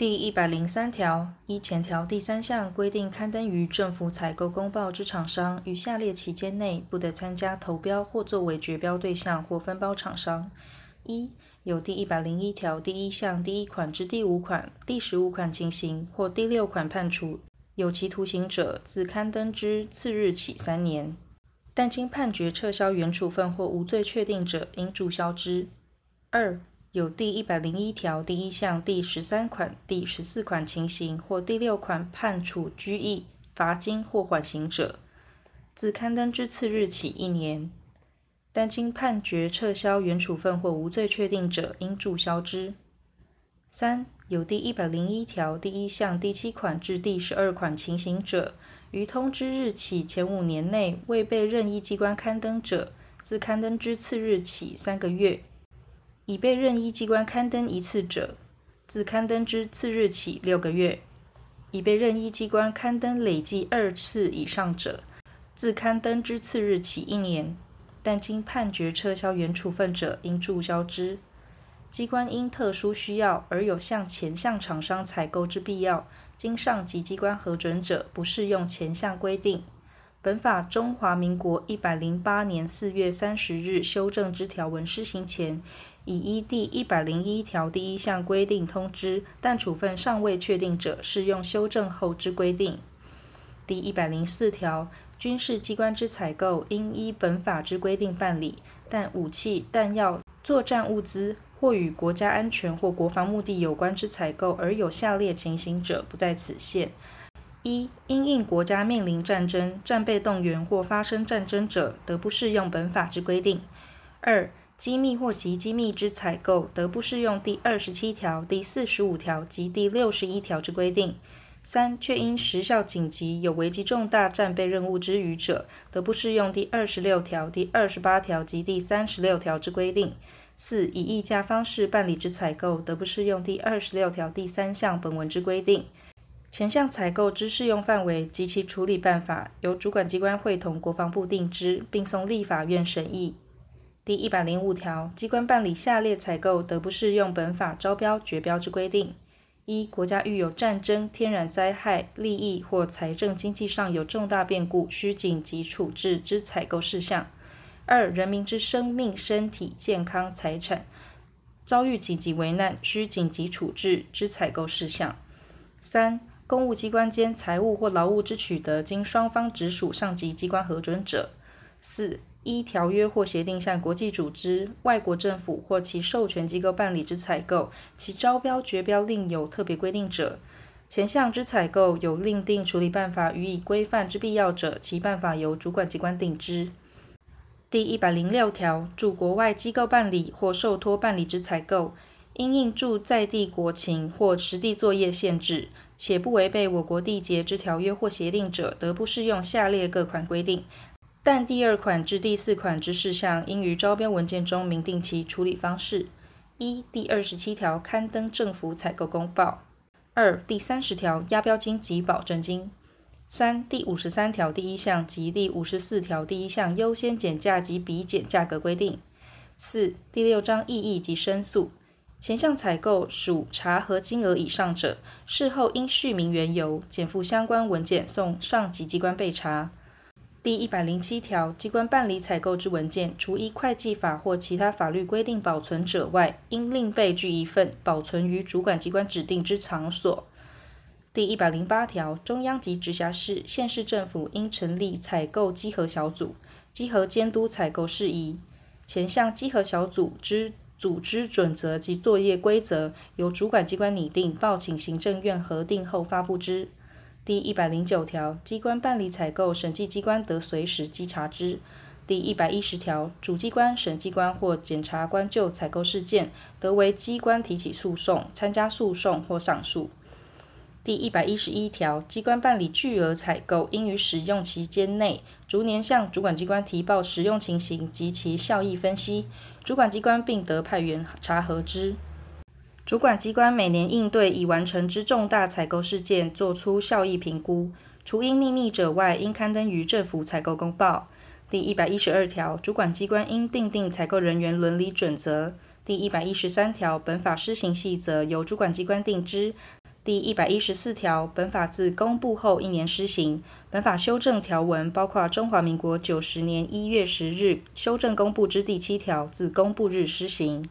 第一百零三条，依前条第三项规定刊登于政府采购公报之厂商，于下列期间内不得参加投标或作为决标对象或分包厂商：一、有第一百零一条第一项第一款至第五款、第十五款情形或第六款判处有期徒刑者，自刊登之次日起三年；但经判决撤销原处分或无罪确定者，应注销之。二、有第一百零一条第一项第十三款、第十四款情形或第六款判处拘役、罚金或缓刑者，自刊登之次日起一年；但经判决撤销原处分或无罪确定者，应注销之。三、有第一百零一条第一项第七款至第十二款情形者，于通知日起前五年内未被任意机关刊登者，自刊登之次日起三个月。已被任意机关刊登一次者，自刊登之次日起六个月；已被任意机关刊登累计二次以上者，自刊登之次日起一年。但经判决撤销原处分者，应注销之。机关因特殊需要而有向前项厂商采购之必要，经上级机关核准者，不适用前项规定。本法中华民国一百零八年四月三十日修正之条文施行前，已依第一百零一条第一项规定通知，但处分尚未确定者，适用修正后之规定。第一百零四条，军事机关之采购应依本法之规定办理，但武器、弹药、作战物资或与国家安全或国防目的有关之采购而有下列情形者，不在此限：一、因应国家面临战争、战备动员或发生战争者，得不适用本法之规定；二、机密或极机密之采购，得不适用第二十七条、第四十五条及第六十一条之规定；三、却因时效紧急、有危及重大战备任务之余者，得不适用第二十六条、第二十八条及第三十六条之规定；四、以议价方式办理之采购，得不适用第二十六条第三项本文之规定。前项采购之适用范围及其处理办法，由主管机关会同国防部定之，并送立法院审议。第一百零五条，机关办理下列采购，得不适用本法招标、决标之规定：一、国家遇有战争、天然灾害、利益或财政经济上有重大变故，需紧急处置之采购事项；二、人民之生命、身体健康、财产遭遇紧急危难，需紧急处置之采购事项；三、公务机关间财务或劳务之取得，经双方直属上级机关核准者；四、依条约或协定向国际组织、外国政府或其授权机构办理之采购，其招标、决标另有特别规定者，前项之采购有另定处理办法予以规范之必要者，其办法由主管机关定之。第一百零六条，驻国外机构办理或受托办理之采购，因应驻在地国情或实地作业限制，且不违背我国缔结之条约或协定者，得不适用下列各款规定。但第二款至第四款之事项，应于招标文件中明定其处理方式：一、第二十七条刊登政府采购公报；二、第三十条押标金及保证金；三、第五十三条第一项及第五十四条第一项优先减价及比减价格规定；四、第六章异议及申诉。前项采购属查核金额以上者，事后应叙明缘由，减附相关文件送上级机关备查。第一百零七条，机关办理采购之文件，除依会计法或其他法律规定保存者外，应另备具一份，保存于主管机关指定之场所。第一百零八条，中央及直辖市、县市政府应成立采购稽核小组，稽核监督采购事宜。前项稽核小组之组织准则及作业规则，由主管机关拟定，报请行政院核定后发布之。第一百零九条，机关办理采购，审计机关得随时稽查之。第一百一十条，主机关、审计关或检察官就采购事件，得为机关提起诉讼、参加诉讼或上诉。第一百一十一条，机关办理巨额采购，应于使用期间内，逐年向主管机关提报使用情形及其效益分析，主管机关并得派员查核之。主管机关每年应对已完成之重大采购事件作出效益评估，除因秘密者外，应刊登于政府采购公报。第一百一十二条，主管机关应订定采购人员伦理准则。第一百一十三条，本法施行细则由主管机关定之，第一百一十四条，本法自公布后一年施行。本法修正条文包括中华民国九十年一月十日修正公布之第七条，自公布日施行。